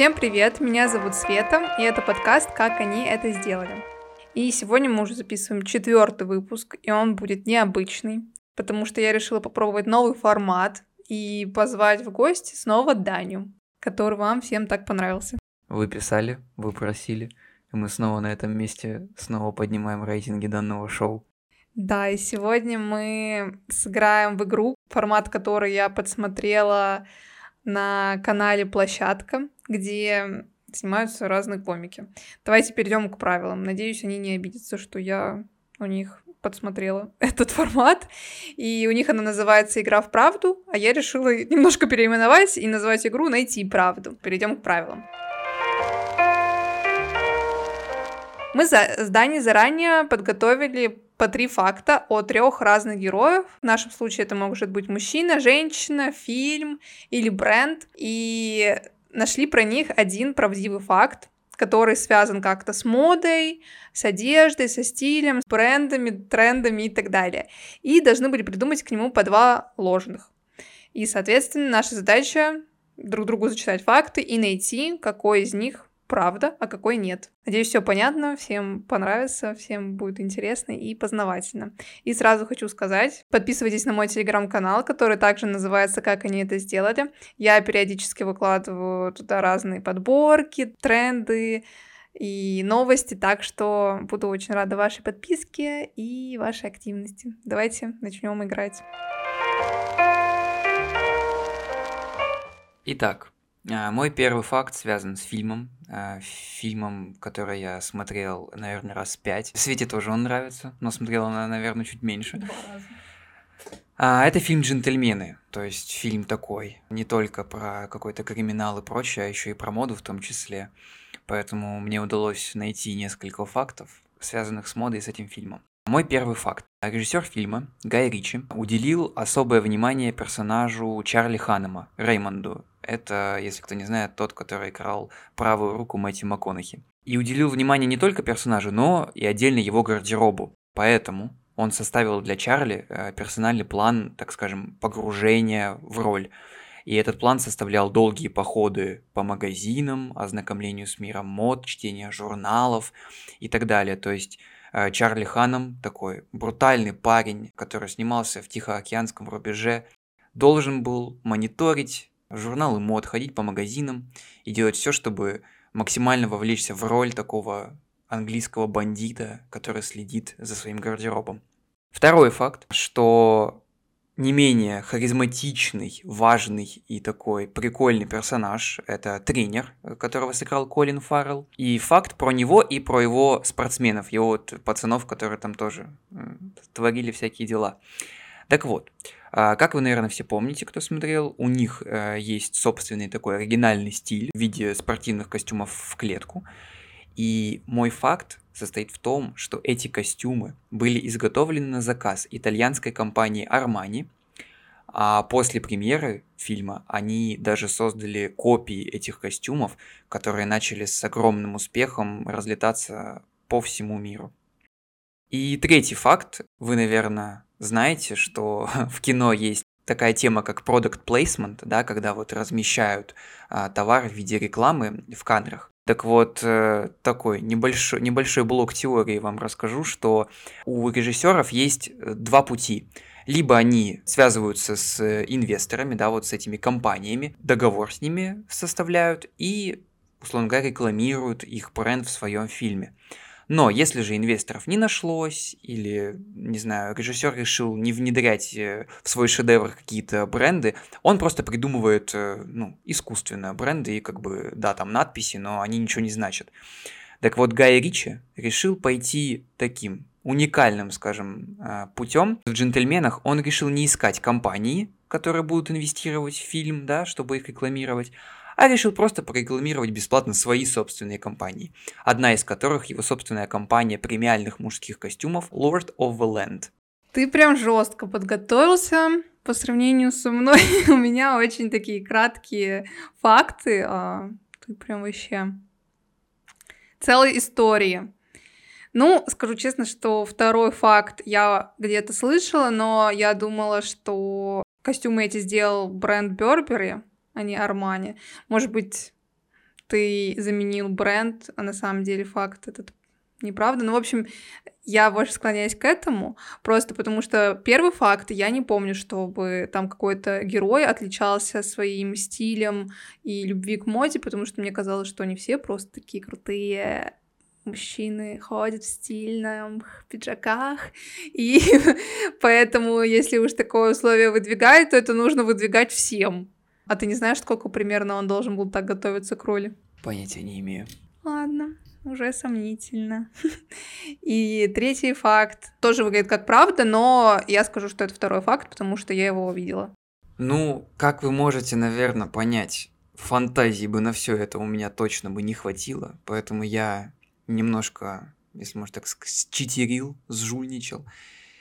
Всем привет, меня зовут Света, и это подкаст «Как они это сделали». И сегодня мы уже записываем четвертый выпуск, и он будет необычный, потому что я решила попробовать новый формат и позвать в гости снова Даню, который вам всем так понравился. Вы писали, вы просили, и мы снова на этом месте снова поднимаем рейтинги данного шоу. Да, и сегодня мы сыграем в игру, формат которой я подсмотрела на канале Площадка, где снимаются разные комики. Давайте перейдем к правилам. Надеюсь, они не обидятся, что я у них подсмотрела этот формат, и у них она называется «Игра в правду», а я решила немножко переименовать и назвать игру «Найти правду». Перейдем к правилам. Мы за, с заранее подготовили по три факта о трех разных героев. В нашем случае это может быть мужчина, женщина, фильм или бренд. И нашли про них один правдивый факт, который связан как-то с модой, с одеждой, со стилем, с брендами, трендами и так далее. И должны были придумать к нему по два ложных. И, соответственно, наша задача друг другу зачитать факты и найти, какой из них правда, а какой нет. Надеюсь, все понятно, всем понравится, всем будет интересно и познавательно. И сразу хочу сказать, подписывайтесь на мой телеграм-канал, который также называется «Как они это сделали». Я периодически выкладываю туда разные подборки, тренды, и новости, так что буду очень рада вашей подписке и вашей активности. Давайте начнем играть. Итак, мой первый факт связан с фильмом. А, фильмом, который я смотрел, наверное, раз пять. Свете тоже он нравится, но смотрела она, наверное, чуть меньше. Два раза. А, это фильм «Джентльмены», то есть фильм такой, не только про какой-то криминал и прочее, а еще и про моду в том числе. Поэтому мне удалось найти несколько фактов, связанных с модой и с этим фильмом. Мой первый факт. Режиссер фильма Гай Ричи уделил особое внимание персонажу Чарли Ханнема, Реймонду. Это, если кто не знает, тот, который играл правую руку Мэтью МакКонахи. И уделил внимание не только персонажу, но и отдельно его гардеробу. Поэтому он составил для Чарли э, персональный план, так скажем, погружения в роль. И этот план составлял долгие походы по магазинам, ознакомлению с миром мод, чтение журналов и так далее. То есть Чарли Ханом, такой брутальный парень, который снимался в Тихоокеанском рубеже, должен был мониторить журналы мод, ходить по магазинам и делать все, чтобы максимально вовлечься в роль такого английского бандита, который следит за своим гардеробом. Второй факт, что не менее харизматичный, важный и такой прикольный персонаж – это тренер, которого сыграл Колин Фаррелл. И факт про него и про его спортсменов, его вот пацанов, которые там тоже творили всякие дела. Так вот, а, как вы, наверное, все помните, кто смотрел, у них э, есть собственный такой оригинальный стиль в виде спортивных костюмов в клетку. И мой факт состоит в том, что эти костюмы были изготовлены на заказ итальянской компании Armani, а после премьеры фильма они даже создали копии этих костюмов, которые начали с огромным успехом разлетаться по всему миру. И третий факт. Вы, наверное, знаете, что в кино есть такая тема, как product placement, да, когда вот размещают а, товар в виде рекламы в кадрах. Так вот, э, такой небольшой, небольшой блок теории вам расскажу, что у режиссеров есть э, два пути. Либо они связываются с э, инвесторами, да, вот с этими компаниями, договор с ними составляют и, условно говоря, рекламируют их бренд в своем фильме. Но если же инвесторов не нашлось, или, не знаю, режиссер решил не внедрять э, в свой шедевр какие-то бренды, он просто придумывает, э, ну, искусственно бренды, и как бы, да, там надписи, но они ничего не значат. Так вот, Гай Ричи решил пойти таким уникальным, скажем, э, путем. В «Джентльменах» он решил не искать компании, которые будут инвестировать в фильм, да, чтобы их рекламировать, а решил просто прорекламировать бесплатно свои собственные компании, одна из которых его собственная компания премиальных мужских костюмов Lord of the Land. Ты прям жестко подготовился. По сравнению со мной у меня очень такие краткие факты. А ты прям вообще целой истории. Ну, скажу честно, что второй факт я где-то слышала, но я думала, что костюмы эти сделал бренд Бербери, а не Армани. Может быть, ты заменил бренд, а на самом деле факт этот неправда. Ну, в общем, я больше склоняюсь к этому, просто потому что первый факт, я не помню, чтобы там какой-то герой отличался своим стилем и любви к моде, потому что мне казалось, что они все просто такие крутые мужчины ходят в стильных пиджаках, и поэтому, если уж такое условие выдвигают, то это нужно выдвигать всем. А ты не знаешь, сколько примерно он должен был так готовиться к роли? Понятия не имею. Ладно уже сомнительно. И третий факт тоже выглядит как правда, но я скажу, что это второй факт, потому что я его увидела. Ну, как вы можете, наверное, понять, фантазии бы на все это у меня точно бы не хватило, поэтому я немножко, если можно так сказать, читерил, сжульничал,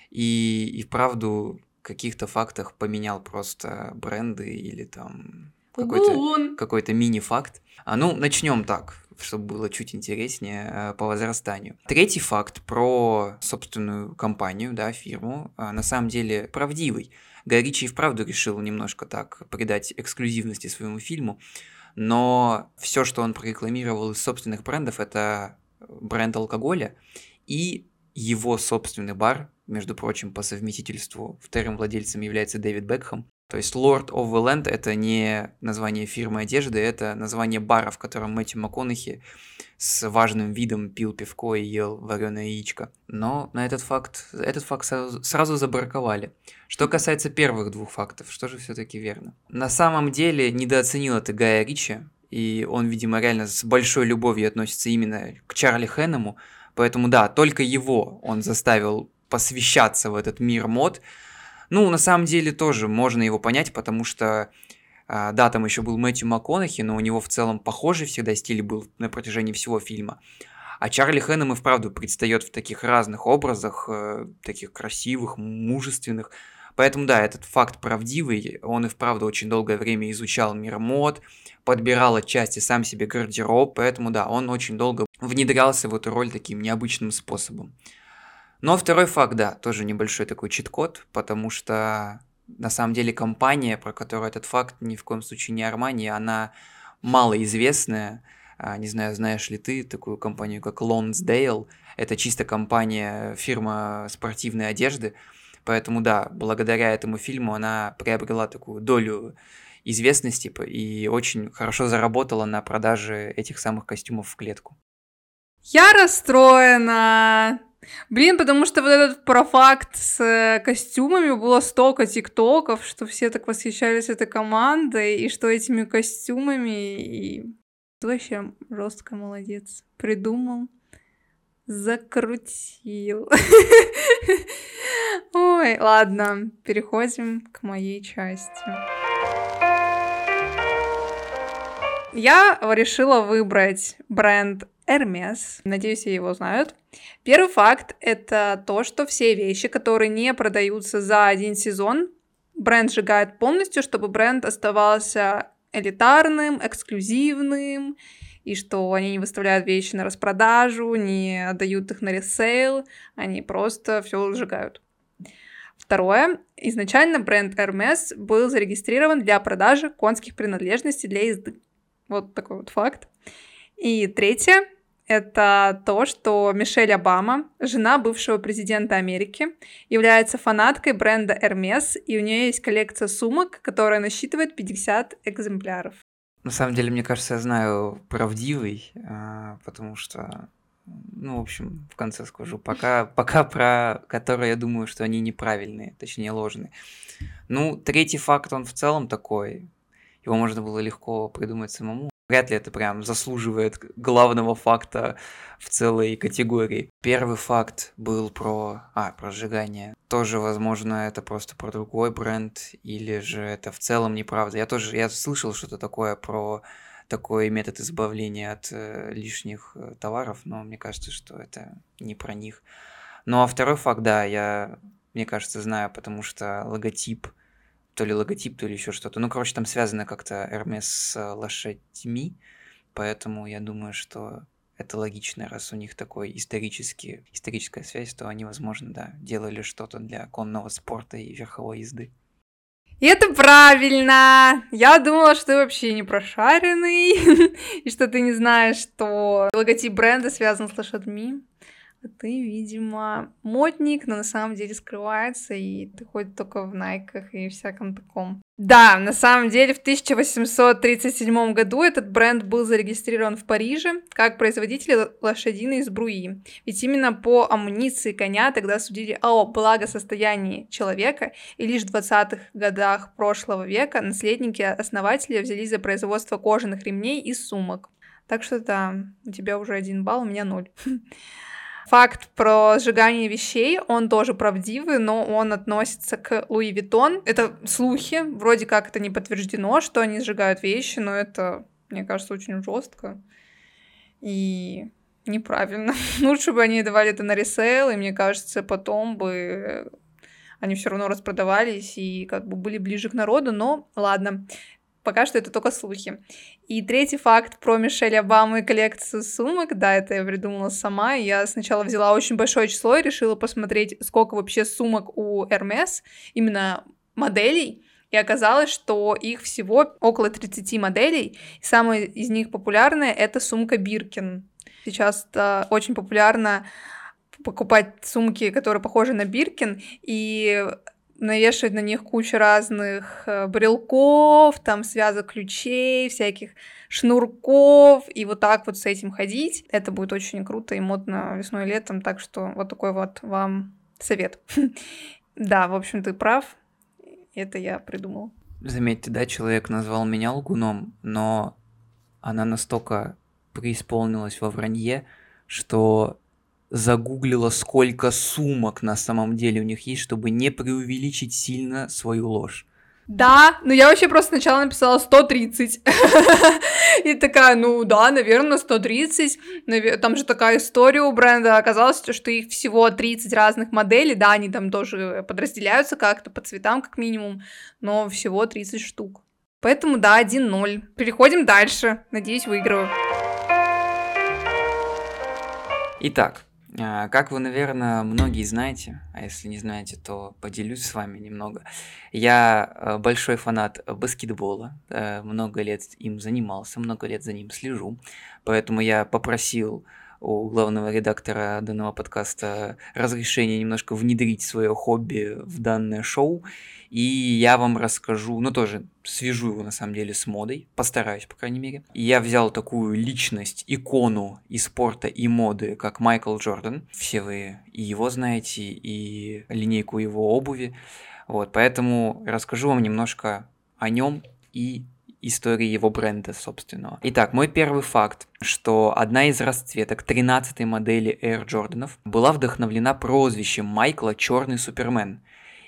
и, и вправду каких-то фактах поменял просто бренды или там какой-то какой мини-факт. А ну, начнем так чтобы было чуть интереснее э, по возрастанию. Третий факт про собственную компанию, да, фирму, э, на самом деле правдивый. Гай Ричи вправду решил немножко так придать эксклюзивности своему фильму, но все, что он прорекламировал из собственных брендов, это бренд алкоголя и его собственный бар, между прочим, по совместительству вторым владельцем является Дэвид Бекхэм. То есть Lord of the Land это не название фирмы одежды, это название бара, в котором Мэтью МакКонахи с важным видом пил пивко и ел вареное яичко. Но на этот факт, этот факт сразу, забраковали. Что касается первых двух фактов, что же все-таки верно? На самом деле недооценил это Гая Ричи, и он, видимо, реально с большой любовью относится именно к Чарли Хэннему, поэтому да, только его он заставил посвящаться в этот мир мод, ну, на самом деле тоже можно его понять, потому что а, да, там еще был Мэтью МакКонахи, но у него в целом похожий всегда стиль был на протяжении всего фильма. А Чарли Хэннем и вправду предстает в таких разных образах, э, таких красивых, мужественных. Поэтому да, этот факт правдивый. Он и вправду очень долгое время изучал мир мод, подбирал отчасти сам себе гардероб, поэтому да, он очень долго внедрялся в эту роль таким необычным способом. Но второй факт, да, тоже небольшой такой чит-код, потому что на самом деле компания, про которую этот факт ни в коем случае не Армани, она малоизвестная. А, не знаю, знаешь ли ты такую компанию, как Lonsdale. Это чисто компания, фирма спортивной одежды. Поэтому да, благодаря этому фильму она приобрела такую долю известности и очень хорошо заработала на продаже этих самых костюмов в клетку. Я расстроена. Блин, потому что вот этот профакт с э, костюмами было столько тиктоков, что все так восхищались этой командой, и что этими костюмами, и ты вообще жестко молодец. Придумал, закрутил. Ой, ладно, переходим к моей части. Я решила выбрать бренд Hermes. Надеюсь, его знают. Первый факт — это то, что все вещи, которые не продаются за один сезон, бренд сжигает полностью, чтобы бренд оставался элитарным, эксклюзивным, и что они не выставляют вещи на распродажу, не отдают их на ресейл, они просто все сжигают. Второе. Изначально бренд Hermes был зарегистрирован для продажи конских принадлежностей для езды. Вот такой вот факт. И третье это то, что Мишель Обама, жена бывшего президента Америки, является фанаткой бренда Hermes, и у нее есть коллекция сумок, которая насчитывает 50 экземпляров. На самом деле, мне кажется, я знаю правдивый, а, потому что, ну, в общем, в конце скажу, пока, пока про которые я думаю, что они неправильные, точнее ложные. Ну, третий факт, он в целом такой, его можно было легко придумать самому. Вряд ли это прям заслуживает главного факта в целой категории. Первый факт был про... А, про сжигание. Тоже, возможно, это просто про другой бренд, или же это в целом неправда. Я тоже, я слышал что-то такое про такой метод избавления от э, лишних э, товаров, но мне кажется, что это не про них. Ну а второй факт, да, я, мне кажется, знаю, потому что логотип то ли логотип, то ли еще что-то. Ну, короче, там связано как-то Hermes с лошадьми, поэтому я думаю, что это логично, раз у них такой исторический, историческая связь, то они, возможно, да, делали что-то для конного спорта и верховой езды. И это правильно! Я думала, что ты вообще не прошаренный, и что ты не знаешь, что логотип бренда связан с лошадьми. Ты, видимо, модник, но на самом деле скрывается, и ты ходишь только в найках и всяком таком. Да, на самом деле в 1837 году этот бренд был зарегистрирован в Париже как производитель лошадиной сбруи. Ведь именно по амуниции коня тогда судили о благосостоянии человека, и лишь в 20-х годах прошлого века наследники основателя взялись за производство кожаных ремней и сумок. Так что да, у тебя уже один балл, у меня ноль. Факт про сжигание вещей, он тоже правдивый, но он относится к Луи Виттон. Это слухи, вроде как это не подтверждено, что они сжигают вещи, но это, мне кажется, очень жестко и неправильно. Лучше бы они давали это на ресейл, и мне кажется, потом бы они все равно распродавались и как бы были ближе к народу, но ладно пока что это только слухи. И третий факт про Мишель Обаму и коллекцию сумок, да, это я придумала сама. Я сначала взяла очень большое число и решила посмотреть, сколько вообще сумок у Hermes, именно моделей. И оказалось, что их всего около 30 моделей. И самая из них популярная — это сумка Биркин. Сейчас это очень популярно покупать сумки, которые похожи на Биркин, и навешивать на них кучу разных э, брелков, там связок ключей, всяких шнурков, и вот так вот с этим ходить. Это будет очень круто и модно весной и летом, так что вот такой вот вам совет. Да, в общем, ты прав, это я придумал. Заметьте, да, человек назвал меня лгуном, но она настолько преисполнилась во вранье, что загуглила, сколько сумок на самом деле у них есть, чтобы не преувеличить сильно свою ложь. Да, но я вообще просто сначала написала 130. И такая, ну да, наверное, 130. Там же такая история у бренда. Оказалось, что их всего 30 разных моделей. Да, они там тоже подразделяются как-то по цветам, как минимум. Но всего 30 штук. Поэтому да, 1-0. Переходим дальше. Надеюсь, выиграю. Итак, как вы, наверное, многие знаете, а если не знаете, то поделюсь с вами немного. Я э, большой фанат баскетбола, э, много лет им занимался, много лет за ним слежу, поэтому я попросил у главного редактора данного подкаста разрешение немножко внедрить свое хобби в данное шоу. И я вам расскажу, ну тоже свяжу его на самом деле с модой, постараюсь, по крайней мере. Я взял такую личность, икону и спорта, и моды, как Майкл Джордан. Все вы и его знаете, и линейку его обуви. Вот, поэтому расскажу вам немножко о нем и истории его бренда собственного. Итак, мой первый факт, что одна из расцветок 13-й модели Air Jordan была вдохновлена прозвищем Майкла «Черный Супермен»,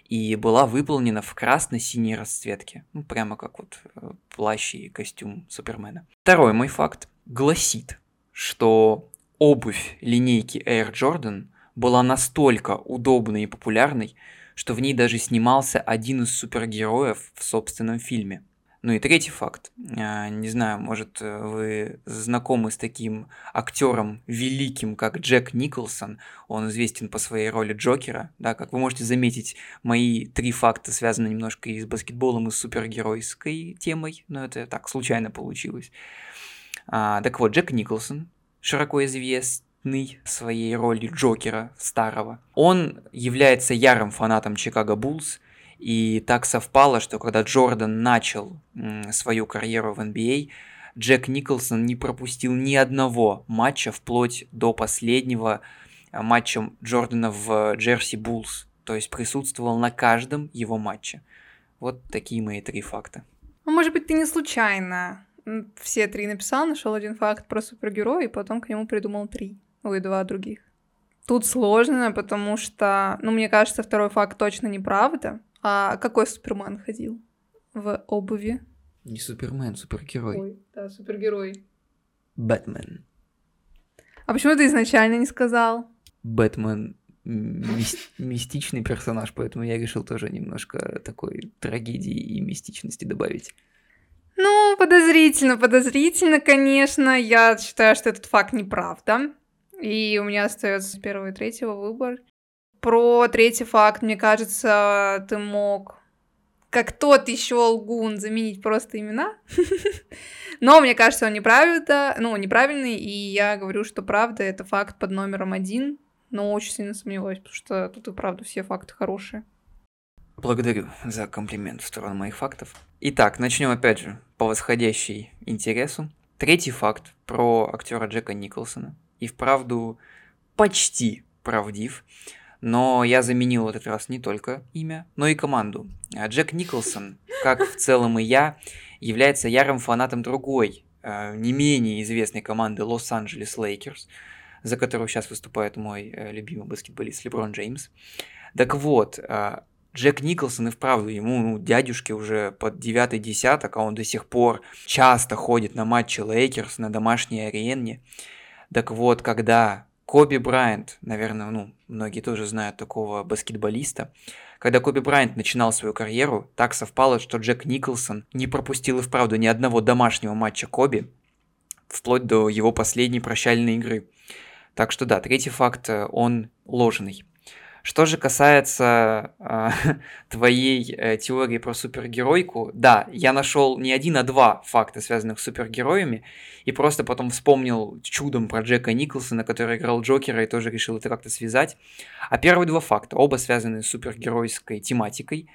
и была выполнена в красно-синей расцветке. Ну, прямо как вот э, плащ и костюм Супермена. Второй мой факт гласит, что обувь линейки Air Jordan была настолько удобной и популярной, что в ней даже снимался один из супергероев в собственном фильме – ну и третий факт. А, не знаю, может, э, вы знакомы с таким актером великим, как Джек Николсон. Он известен по своей роли Джокера. Да, как вы можете заметить, мои три факта связаны немножко и с баскетболом, и с супергеройской темой. Но это так, случайно получилось. А, так вот, Джек Николсон, широко известный своей роли Джокера старого. Он является ярым фанатом Чикаго Буллс – и так совпало, что когда Джордан начал свою карьеру в NBA, а, Джек Николсон не пропустил ни одного матча вплоть до последнего а, матча Джордана в Джерси Буллс. То есть присутствовал на каждом его матче. Вот такие мои три факта. Ну, может быть, ты не случайно все три написал, нашел один факт про супергероя, и потом к нему придумал три. Ой, два других. Тут сложно, потому что, ну, мне кажется, второй факт точно неправда. А какой Супермен ходил в обуви? Не Супермен, супергерой. Ой, да, супергерой. Бэтмен. А почему ты изначально не сказал? Бэтмен мистичный персонаж, поэтому я решил тоже немножко такой трагедии и мистичности добавить. Ну, подозрительно, подозрительно, конечно. Я считаю, что этот факт неправда. И у меня остается первого и третьего выбор. Про третий факт, мне кажется, ты мог как тот еще лгун заменить просто имена. Но мне кажется, он неправда, ну, неправильный, и я говорю, что правда это факт под номером один, но очень сильно сомневаюсь, потому что тут и правда все факты хорошие. Благодарю за комплимент в сторону моих фактов. Итак, начнем опять же по восходящей интересу. Третий факт про актера Джека Николсона. И вправду почти правдив. Но я заменил в этот раз не только имя, но и команду. А Джек Николсон, как в целом и я, является ярым фанатом другой, э, не менее известной команды Лос-Анджелес Лейкерс, за которую сейчас выступает мой э, любимый баскетболист Леброн Джеймс. Так вот, э, Джек Николсон и вправду ему, ну, дядюшке уже под девятый десяток, а он до сих пор часто ходит на матчи Лейкерс на домашней арене. Так вот, когда Коби Брайант, наверное, ну, многие тоже знают такого баскетболиста, когда Коби Брайант начинал свою карьеру, так совпало, что Джек Николсон не пропустил и вправду ни одного домашнего матча Коби, вплоть до его последней прощальной игры. Так что да, третий факт, э, он ложный. Что же касается э, твоей э, теории про супергеройку, да, я нашел не один, а два факта, связанных с супергероями, и просто потом вспомнил чудом про Джека Николсона, который играл Джокера, и тоже решил это как-то связать. А первые два факта, оба связаны с супергеройской тематикой,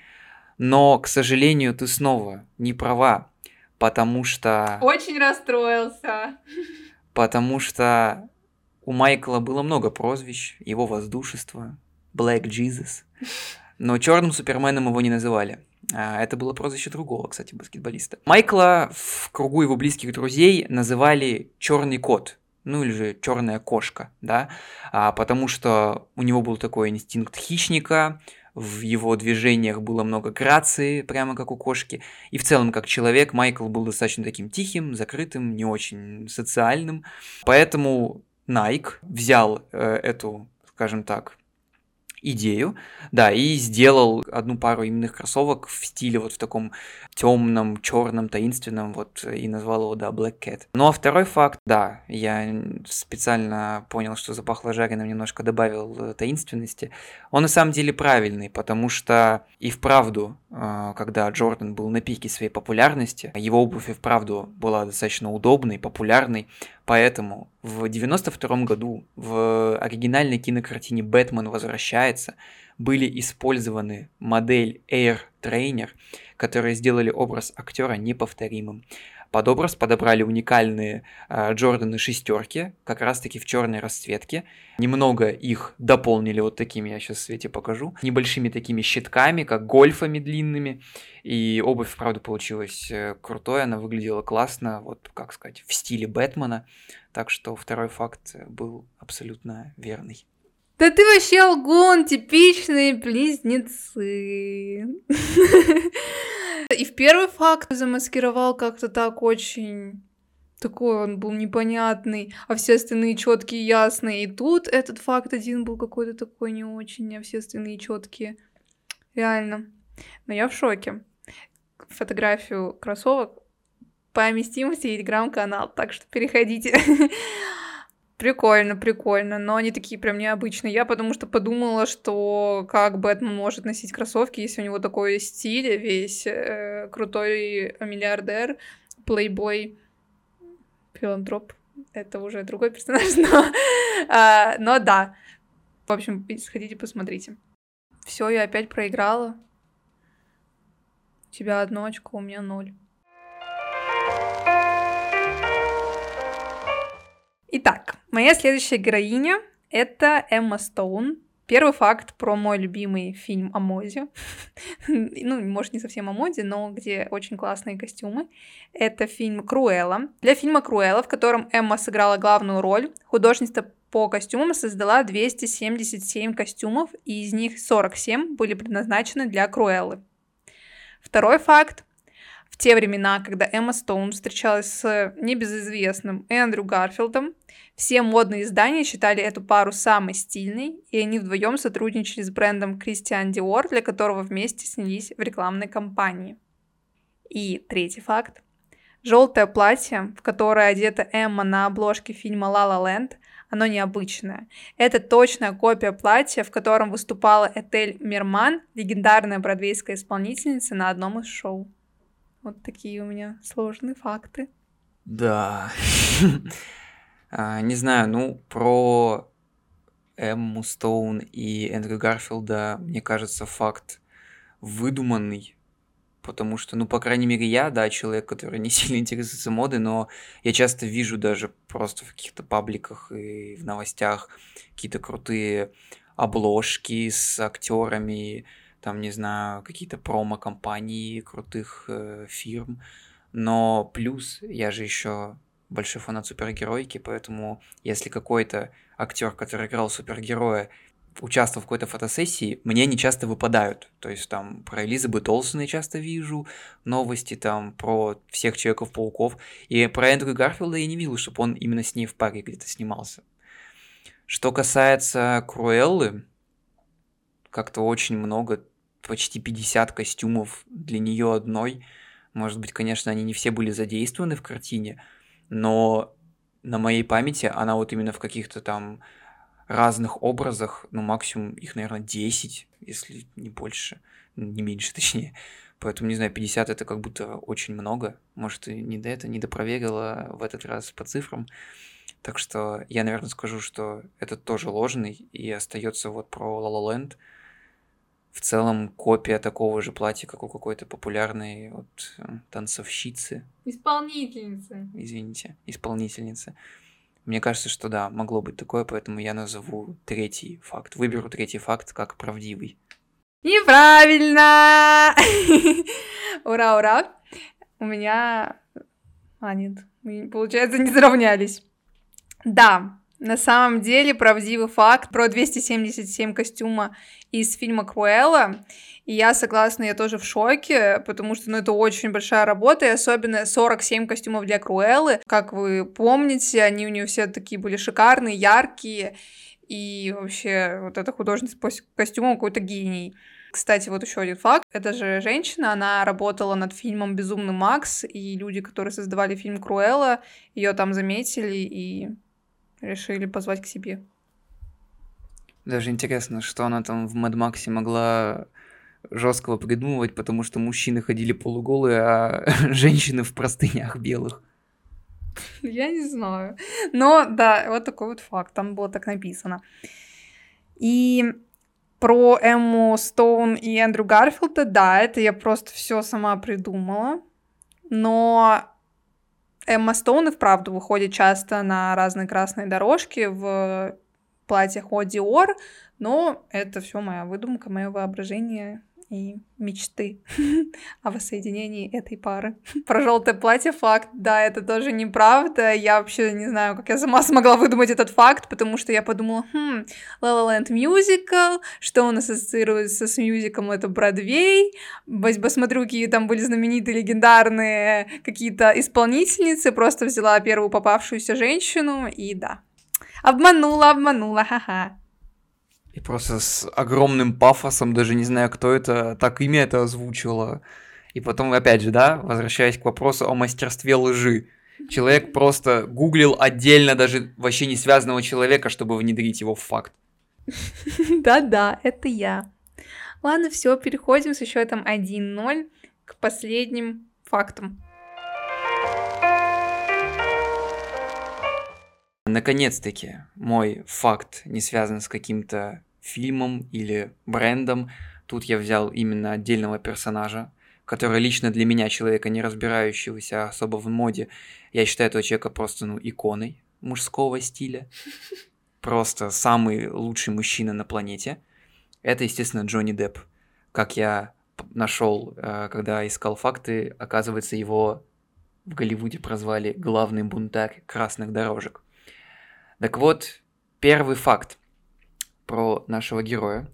но, к сожалению, ты снова не права, потому что... Очень расстроился. Потому что у Майкла было много прозвищ, его воздушество, Black Jesus. Но черным Суперменом его не называли. А, это было прозвище другого, кстати, баскетболиста. Майкла в кругу его близких друзей называли Черный кот, ну или же черная кошка, да, а, потому что у него был такой инстинкт хищника, в его движениях было много грации, прямо как у кошки. И в целом, как человек, Майкл был достаточно таким тихим, закрытым, не очень социальным. Поэтому Nike взял э, эту, скажем так, идею, да, и сделал одну пару именных кроссовок в стиле вот в таком темном, черном, таинственном, вот, и назвал его, да, Black Cat. Ну, а второй факт, да, я специально понял, что запахло жареным, немножко добавил э, таинственности. Он на самом деле правильный, потому что и вправду, когда Джордан был на пике своей популярности, его обувь и вправду была достаточно удобной, популярной, Поэтому в 92 году в оригинальной кинокартине «Бэтмен возвращается» были использованы модель Air Trainer, которые сделали образ актера неповторимым. Под образ подобрали уникальные э, Джорданы шестерки, как раз таки в черной расцветке. Немного их дополнили вот такими, я сейчас в свете покажу, небольшими такими щитками, как гольфами длинными. И обувь, правда, получилась э, крутой, она выглядела классно, вот, как сказать, в стиле Бэтмена. Так что второй факт был абсолютно верный. Да ты вообще лгун, типичные близнецы. И в первый факт замаскировал как-то так очень такой он был непонятный, а все остальные четкие, ясные. И тут этот факт один был какой-то такой не очень, а все остальные четкие. Реально. Но я в шоке. Фотографию кроссовок поместим в телеграм-канал, так что переходите. Прикольно, прикольно, но они такие прям необычные. Я потому что подумала, что как Бэтмен может носить кроссовки, если у него такой стиль весь э, крутой миллиардер, плейбой, филантроп. Это уже другой персонаж, но, а, но да. В общем, сходите, посмотрите. Все, я опять проиграла. У тебя одно очко, у меня ноль. Итак, моя следующая героиня — это Эмма Стоун. Первый факт про мой любимый фильм о моде. ну, может, не совсем о моде, но где очень классные костюмы. Это фильм «Круэлла». Для фильма «Круэлла», в котором Эмма сыграла главную роль, художница по костюмам создала 277 костюмов, и из них 47 были предназначены для Круэллы. Второй факт в те времена, когда Эмма Стоун встречалась с небезызвестным Эндрю Гарфилдом, все модные издания считали эту пару самой стильной, и они вдвоем сотрудничали с брендом Christian Dior, для которого вместе снялись в рекламной кампании. И третий факт. Желтое платье, в которое одета Эмма на обложке фильма «Ла Ла Ленд», оно необычное. Это точная копия платья, в котором выступала Этель Мирман, легендарная бродвейская исполнительница на одном из шоу. Вот такие у меня сложные факты. Да. А, не знаю, ну, про Эмму Стоун и Эндрю Гарфилда, мне кажется, факт выдуманный, потому что, ну, по крайней мере, я, да, человек, который не сильно интересуется модой, но я часто вижу даже просто в каких-то пабликах и в новостях какие-то крутые обложки с актерами, там, не знаю, какие-то промо-компании крутых э, фирм. Но плюс, я же еще большой фанат супергеройки, поэтому если какой-то актер, который играл супергероя, участвовал в какой-то фотосессии, мне они часто выпадают. То есть там про Элизабет Олсен я часто вижу новости, там про всех Человеков-пауков. И про Эндрю Гарфилда я не видел, чтобы он именно с ней в паре где-то снимался. Что касается Круэллы, как-то очень много, почти 50 костюмов для нее одной. Может быть, конечно, они не все были задействованы в картине, но на моей памяти она вот именно в каких-то там разных образах, ну, максимум их, наверное, 10, если не больше, не меньше, точнее. Поэтому, не знаю, 50 это как будто очень много. Может, и не до этого, не допроверила в этот раз по цифрам. Так что я, наверное, скажу, что это тоже ложный, и остается вот про La La Land. В целом копия такого же платья, как у какой-то популярной вот, э, танцовщицы. Исполнительницы. Извините, исполнительницы. Мне кажется, что да, могло быть такое, поэтому я назову третий факт. Выберу третий факт как правдивый. Неправильно! Ура, ура! У меня... А, нет, мы, получается, не сравнялись. Да, на самом деле правдивый факт про 277 костюма из фильма Круэлла. И я согласна, я тоже в шоке, потому что ну, это очень большая работа, и особенно 47 костюмов для Круэллы. Как вы помните, они у нее все такие были шикарные, яркие, и вообще вот эта художница по костюмам какой-то гений. Кстати, вот еще один факт. Это же женщина, она работала над фильмом «Безумный Макс», и люди, которые создавали фильм «Круэлла», ее там заметили и решили позвать к себе. Даже интересно, что она там в Мэд Максе могла жесткого придумывать, потому что мужчины ходили полуголые, а женщины в простынях белых. Я не знаю. Но да, вот такой вот факт. Там было так написано. И про Эмму Стоун и Эндрю Гарфилда, да, это я просто все сама придумала. Но Эмма Стоун и вправду выходит часто на разные красные дорожки в платьях от Dior, но это все моя выдумка, мое воображение и мечты о воссоединении этой пары. Про желтое платье факт, да, это тоже неправда. Я вообще не знаю, как я сама смогла выдумать этот факт, потому что я подумала, хм, La La Land мюзикл, что нас ассоциируется с мюзиклом, это Бродвей. Посмотрю, какие там были знаменитые, легендарные какие-то исполнительницы, просто взяла первую попавшуюся женщину, и да. Обманула, обманула, ха-ха. И просто с огромным пафосом, даже не знаю, кто это, так имя это озвучило. И потом, опять же, да, возвращаясь к вопросу о мастерстве лжи. Человек просто гуглил отдельно даже вообще не связанного человека, чтобы внедрить его в факт. Да-да, это я. Ладно, все, переходим с счетом 1-0 к последним фактам. Наконец-таки мой факт не связан с каким-то фильмом или брендом. Тут я взял именно отдельного персонажа, который лично для меня, человека, не разбирающегося особо в моде, я считаю этого человека просто, ну, иконой мужского стиля. Просто самый лучший мужчина на планете. Это, естественно, Джонни Депп. Как я нашел, э, когда искал факты, оказывается, его в Голливуде прозвали главный бунтарь красных дорожек. Так вот, первый факт про нашего героя,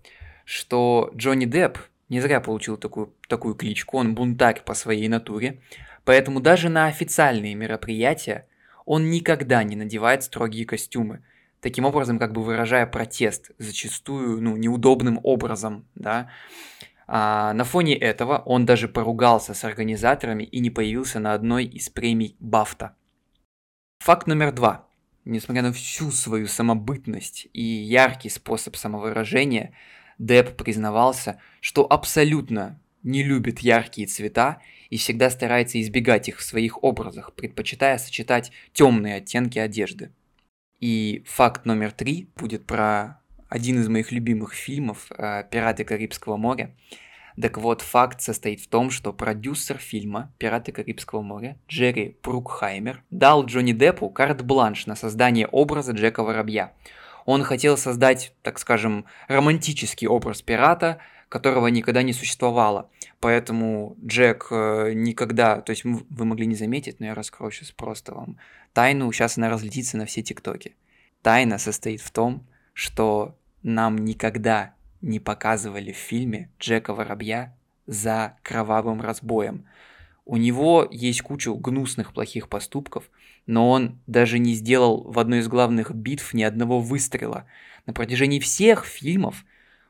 что Джонни Депп не зря получил такую, такую кличку, он бунтарь по своей натуре, поэтому даже на официальные мероприятия он никогда не надевает строгие костюмы, таким образом как бы выражая протест, зачастую, ну, неудобным образом, да. А на фоне этого он даже поругался с организаторами и не появился на одной из премий Бафта. Факт номер два. Несмотря на всю свою самобытность и яркий способ самовыражения, Депп признавался, что абсолютно не любит яркие цвета и всегда старается избегать их в своих образах, предпочитая сочетать темные оттенки одежды. И факт номер три будет про один из моих любимых фильмов э, «Пираты Карибского моря». Так вот, факт состоит в том, что продюсер фильма «Пираты Карибского моря» Джерри Брукхаймер дал Джонни Деппу карт-бланш на создание образа Джека Воробья. Он хотел создать, так скажем, романтический образ пирата, которого никогда не существовало. Поэтому Джек э, никогда, то есть вы могли не заметить, но я раскрою сейчас просто вам тайну, сейчас она разлетится на все тиктоки. Тайна состоит в том, что нам никогда не показывали в фильме Джека Воробья за кровавым разбоем. У него есть кучу гнусных плохих поступков, но он даже не сделал в одной из главных битв ни одного выстрела. На протяжении всех фильмов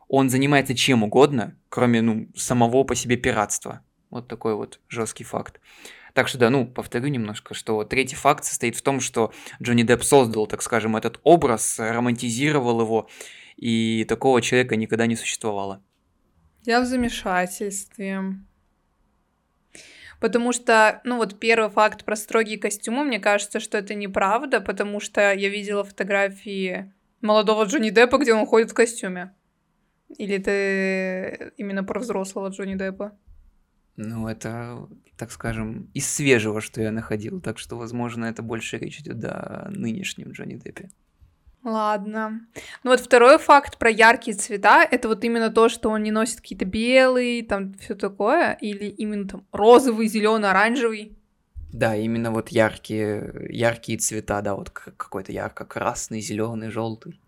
он занимается чем угодно, кроме ну, самого по себе пиратства. Вот такой вот жесткий факт. Так что да, ну, повторю немножко, что третий факт состоит в том, что Джонни Депп создал, так скажем, этот образ, романтизировал его, и такого человека никогда не существовало. Я в замешательстве. Потому что, ну вот первый факт про строгие костюмы, мне кажется, что это неправда, потому что я видела фотографии молодого Джонни Деппа, где он ходит в костюме. Или ты именно про взрослого Джонни Деппа? Ну, это, так скажем, из свежего, что я находил. Так что, возможно, это больше речь идет о нынешнем Джонни Деппе. Ладно. Ну вот второй факт про яркие цвета, это вот именно то, что он не носит какие-то белые, там все такое, или именно там розовый, зеленый, оранжевый. Да, именно вот яркие, яркие цвета, да, вот какой-то ярко-красный, зеленый, желтый.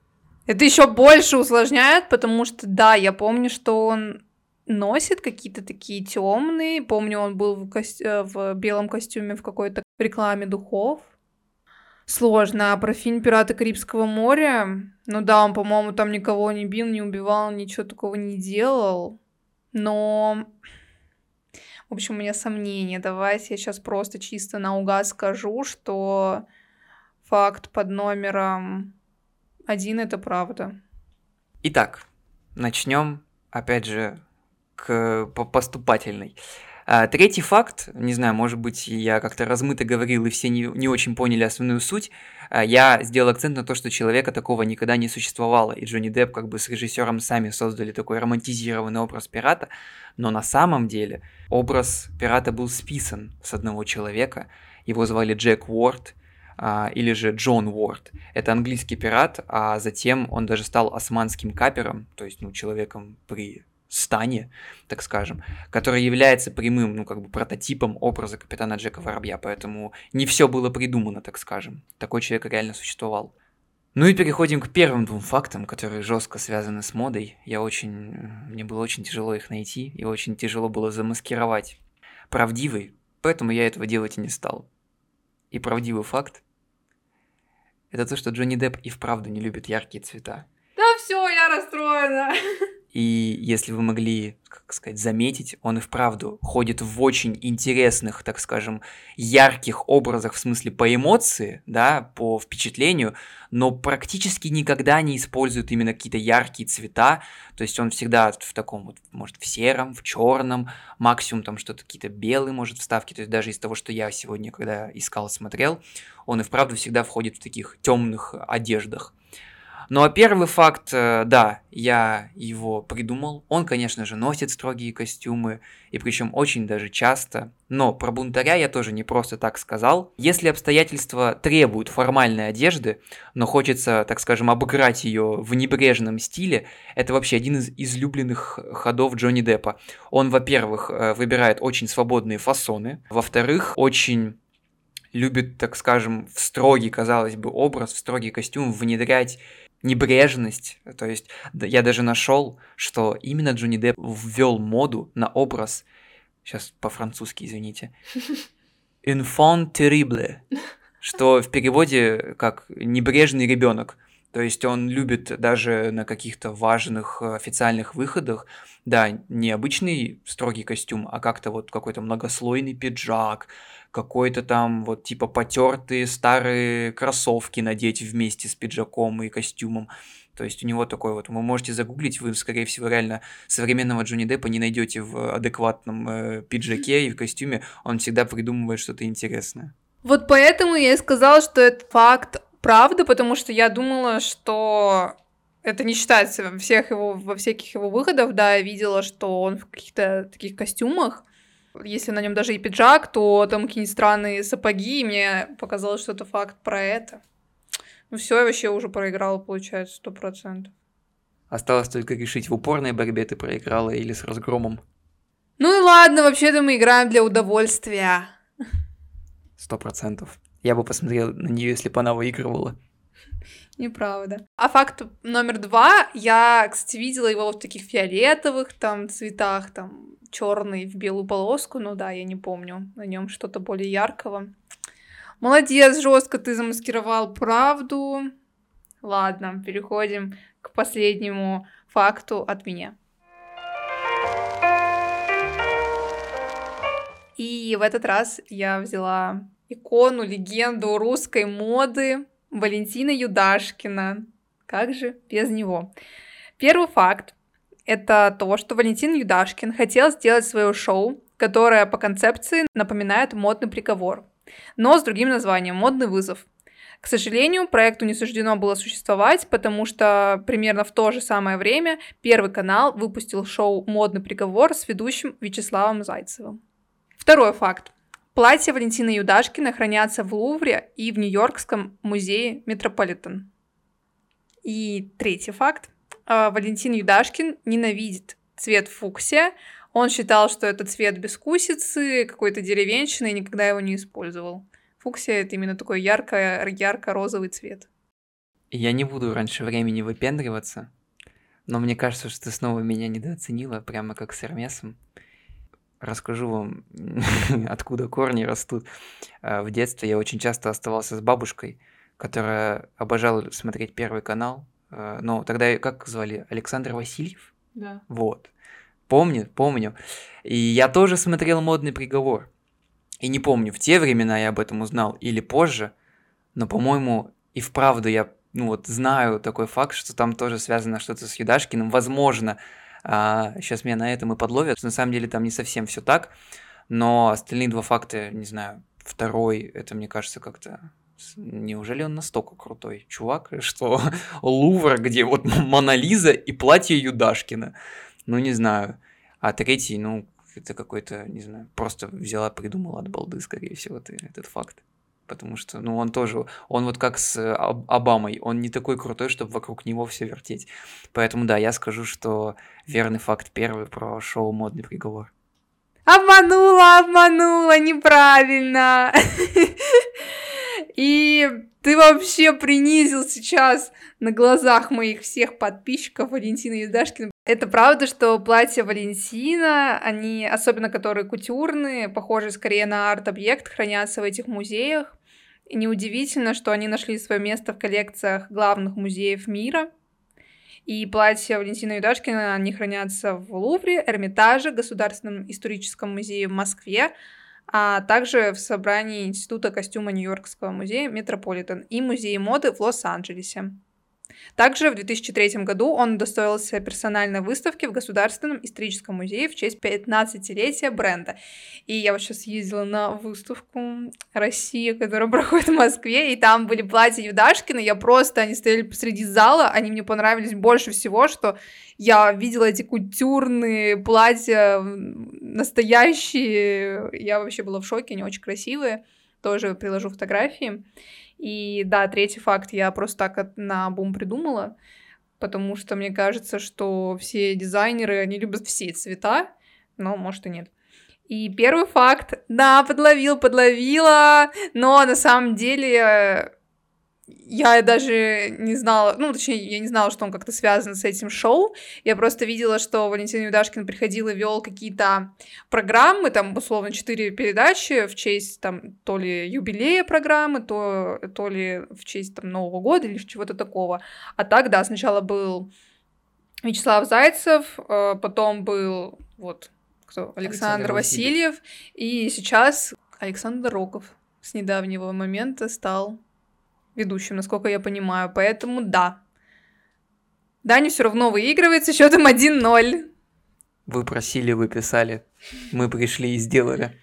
Это еще больше усложняет, потому что, да, я помню, что он носит какие-то такие темные. Помню, он был в, ко- э, в белом костюме в какой-то рекламе духов. Сложно. А про фильм «Пираты Карибского моря», ну да, он, по-моему, там никого не бил, не убивал, ничего такого не делал. Но, в общем, у меня сомнения. Давайте я сейчас просто чисто наугад скажу, что факт под номером один это правда. Итак, начнем, опять же, к поступательной. А, третий факт, не знаю, может быть, я как-то размыто говорил, и все не, не очень поняли основную суть. А, я сделал акцент на то, что человека такого никогда не существовало, и Джонни Депп как бы с режиссером сами создали такой романтизированный образ пирата, но на самом деле образ пирата был списан с одного человека, его звали Джек Уорд, а, или же Джон Уорд. Это английский пират, а затем он даже стал османским капером, то есть ну, человеком при стане, так скажем, который является прямым, ну, как бы прототипом образа капитана Джека Воробья, поэтому не все было придумано, так скажем. Такой человек реально существовал. Ну и переходим к первым двум фактам, которые жестко связаны с модой. Я очень... Мне было очень тяжело их найти, и очень тяжело было замаскировать правдивый, поэтому я этого делать и не стал. И правдивый факт – это то, что Джонни Депп и вправду не любит яркие цвета. Да все, я расстроена. И если вы могли, как сказать, заметить, он и вправду ходит в очень интересных, так скажем, ярких образах, в смысле по эмоции, да, по впечатлению, но практически никогда не использует именно какие-то яркие цвета, то есть он всегда в таком вот, может, в сером, в черном, максимум там что-то какие-то белые, может, вставки, то есть даже из того, что я сегодня, когда искал, смотрел, он и вправду всегда входит в таких темных одеждах. Ну а первый факт, э, да, я его придумал. Он, конечно же, носит строгие костюмы, и причем очень даже часто. Но про бунтаря я тоже не просто так сказал. Если обстоятельства требуют формальной одежды, но хочется, так скажем, обыграть ее в небрежном стиле, это вообще один из излюбленных ходов Джонни Деппа. Он, во-первых, э, выбирает очень свободные фасоны, во-вторых, очень любит, так скажем, в строгий, казалось бы, образ, в строгий костюм внедрять небрежность. То есть я даже нашел, что именно Джонни Депп ввел моду на образ, сейчас по-французски, извините, «enfant terrible», что в переводе как «небрежный ребенок». То есть он любит даже на каких-то важных официальных выходах, да, не обычный строгий костюм, а как-то вот какой-то многослойный пиджак, какой-то там вот типа потертые старые кроссовки надеть вместе с пиджаком и костюмом. То есть у него такой вот, вы можете загуглить, вы, скорее всего, реально современного Джонни Деппа не найдете в адекватном э, пиджаке и в костюме, он всегда придумывает что-то интересное. Вот поэтому я и сказала, что это факт правда, потому что я думала, что это не считается во всех его, во всяких его выходах, да, я видела, что он в каких-то таких костюмах, если на нем даже и пиджак, то там какие-нибудь странные сапоги, и мне показалось, что это факт про это. Ну все, я вообще уже проиграла, получается, сто процентов. Осталось только решить, в упорной борьбе ты проиграла или с разгромом. Ну и ладно, вообще-то мы играем для удовольствия. Сто процентов. Я бы посмотрел на нее, если бы она выигрывала. Неправда. А факт номер два, я, кстати, видела его в таких фиолетовых там цветах, там черный в белую полоску, ну да, я не помню, на нем что-то более яркого. Молодец, жестко ты замаскировал правду. Ладно, переходим к последнему факту от меня. И в этот раз я взяла икону, легенду русской моды Валентина Юдашкина. Как же без него? Первый факт это то, что Валентин Юдашкин хотел сделать свое шоу, которое по концепции напоминает модный приговор, но с другим названием «Модный вызов». К сожалению, проекту не суждено было существовать, потому что примерно в то же самое время Первый канал выпустил шоу «Модный приговор» с ведущим Вячеславом Зайцевым. Второй факт. Платья Валентины Юдашкина хранятся в Лувре и в Нью-Йоркском музее Метрополитен. И третий факт. А, Валентин Юдашкин ненавидит цвет фуксия. Он считал, что это цвет бескусицы, какой-то деревенщины, и никогда его не использовал. Фуксия — это именно такой ярко, ярко-розовый цвет. Я не буду раньше времени выпендриваться, но мне кажется, что ты снова меня недооценила, прямо как с Эрмесом. Расскажу вам, откуда корни растут. А, в детстве я очень часто оставался с бабушкой, которая обожала смотреть Первый канал, Но тогда как звали? Александр Васильев? Да. Вот. Помню, помню. И я тоже смотрел «Модный приговор». И не помню, в те времена я об этом узнал или позже, но, по-моему, и вправду я, ну вот, знаю такой факт, что там тоже связано что-то с Юдашкиным. Возможно, а, сейчас меня на этом и подловят. На самом деле там не совсем все так, но остальные два факта, не знаю, второй, это, мне кажется, как-то Неужели он настолько крутой чувак, что Лувр, где вот Мона Лиза и платье Юдашкина? Ну, не знаю. А третий, ну, это какой-то, не знаю, просто взяла, придумала от балды, скорее всего, ты, этот факт. Потому что, ну, он тоже, он вот как с Обамой, он не такой крутой, чтобы вокруг него все вертеть. Поэтому, да, я скажу, что верный факт первый про шоу «Модный приговор». Обманула, обманула, неправильно. И ты вообще принизил сейчас на глазах моих всех подписчиков Валентина Юдашкина. Это правда, что платья Валентина, они, особенно которые кутюрные, похожи скорее на арт-объект, хранятся в этих музеях. И неудивительно, что они нашли свое место в коллекциях главных музеев мира. И платья Валентина Юдашкина, они хранятся в Лувре, Эрмитаже, Государственном историческом музее в Москве, а также в собрании Института костюма Нью-Йоркского музея Метрополитен и Музея моды в Лос-Анджелесе. Также в 2003 году он удостоился персональной выставки в Государственном историческом музее в честь 15-летия бренда. И я вот сейчас ездила на выставку России, которая проходит в Москве, и там были платья Юдашкина, я просто, они стояли посреди зала, они мне понравились больше всего, что я видела эти культурные платья настоящие, я вообще была в шоке, они очень красивые, тоже приложу фотографии. И да, третий факт я просто так на бум придумала, потому что мне кажется, что все дизайнеры, они любят все цвета, но может и нет. И первый факт, да, подловил, подловила, но на самом деле я даже не знала, ну, точнее, я не знала, что он как-то связан с этим шоу. Я просто видела, что Валентин Юдашкин приходил и вел какие-то программы, там, условно, четыре передачи в честь, там, то ли юбилея программы, то, то ли в честь, там, Нового года или чего-то такого. А так, да, сначала был Вячеслав Зайцев, э, потом был, вот, кто? Александр, Александр Васильев, Васильев, и сейчас Александр Роков с недавнего момента стал ведущим, насколько я понимаю. Поэтому да. Даня все равно выигрывает со счетом 1-0. Вы просили, вы писали. Мы пришли и сделали.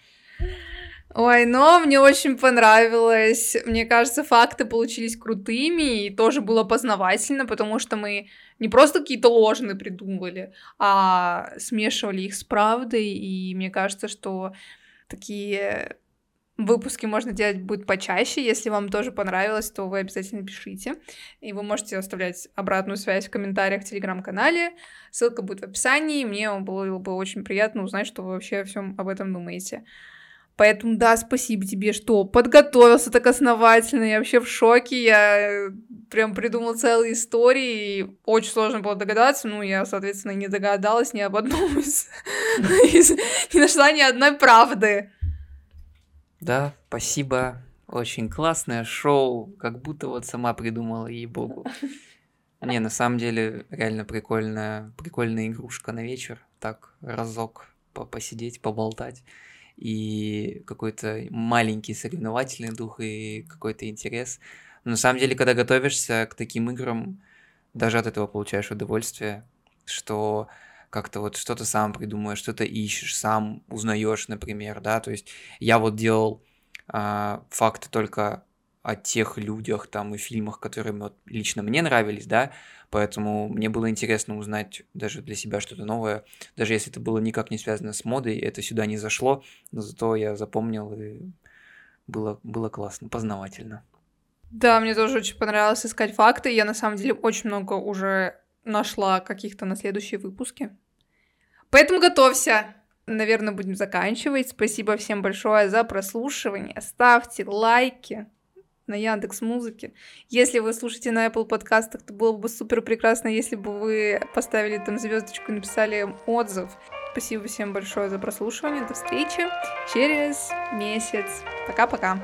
Ой, но мне очень понравилось. Мне кажется, факты получились крутыми, и тоже было познавательно, потому что мы не просто какие-то ложные придумывали, а смешивали их с правдой, и мне кажется, что такие Выпуски можно делать будет почаще. Если вам тоже понравилось, то вы обязательно пишите. И вы можете оставлять обратную связь в комментариях в телеграм-канале. Ссылка будет в описании. Мне было бы очень приятно узнать, что вы вообще о всем об этом думаете. Поэтому, да, спасибо тебе, что подготовился так основательно. Я вообще в шоке. Я прям придумал целые истории. И очень сложно было догадаться. Ну, я, соответственно, не догадалась ни об одном из... Не нашла ни одной правды. Да, спасибо. Очень классное шоу, как будто вот сама придумала, ей-богу. Не, на самом деле, реально прикольная, прикольная игрушка на вечер. Так, разок посидеть, поболтать. И какой-то маленький соревновательный дух и какой-то интерес. Но на самом деле, когда готовишься к таким играм, даже от этого получаешь удовольствие, что как-то вот что-то сам придумаешь, что-то ищешь, сам узнаешь, например, да, то есть я вот делал а, факты только о тех людях там и фильмах, которые вот лично мне нравились, да, поэтому мне было интересно узнать даже для себя что-то новое, даже если это было никак не связано с модой, это сюда не зашло, но зато я запомнил и было, было классно, познавательно. Да, мне тоже очень понравилось искать факты. Я на самом деле очень много уже нашла каких-то на следующие выпуски. Поэтому готовься. Наверное, будем заканчивать. Спасибо всем большое за прослушивание. Ставьте лайки на Яндекс Музыке. Если вы слушаете на Apple подкастах, то было бы супер прекрасно, если бы вы поставили там звездочку и написали отзыв. Спасибо всем большое за прослушивание. До встречи через месяц. Пока-пока.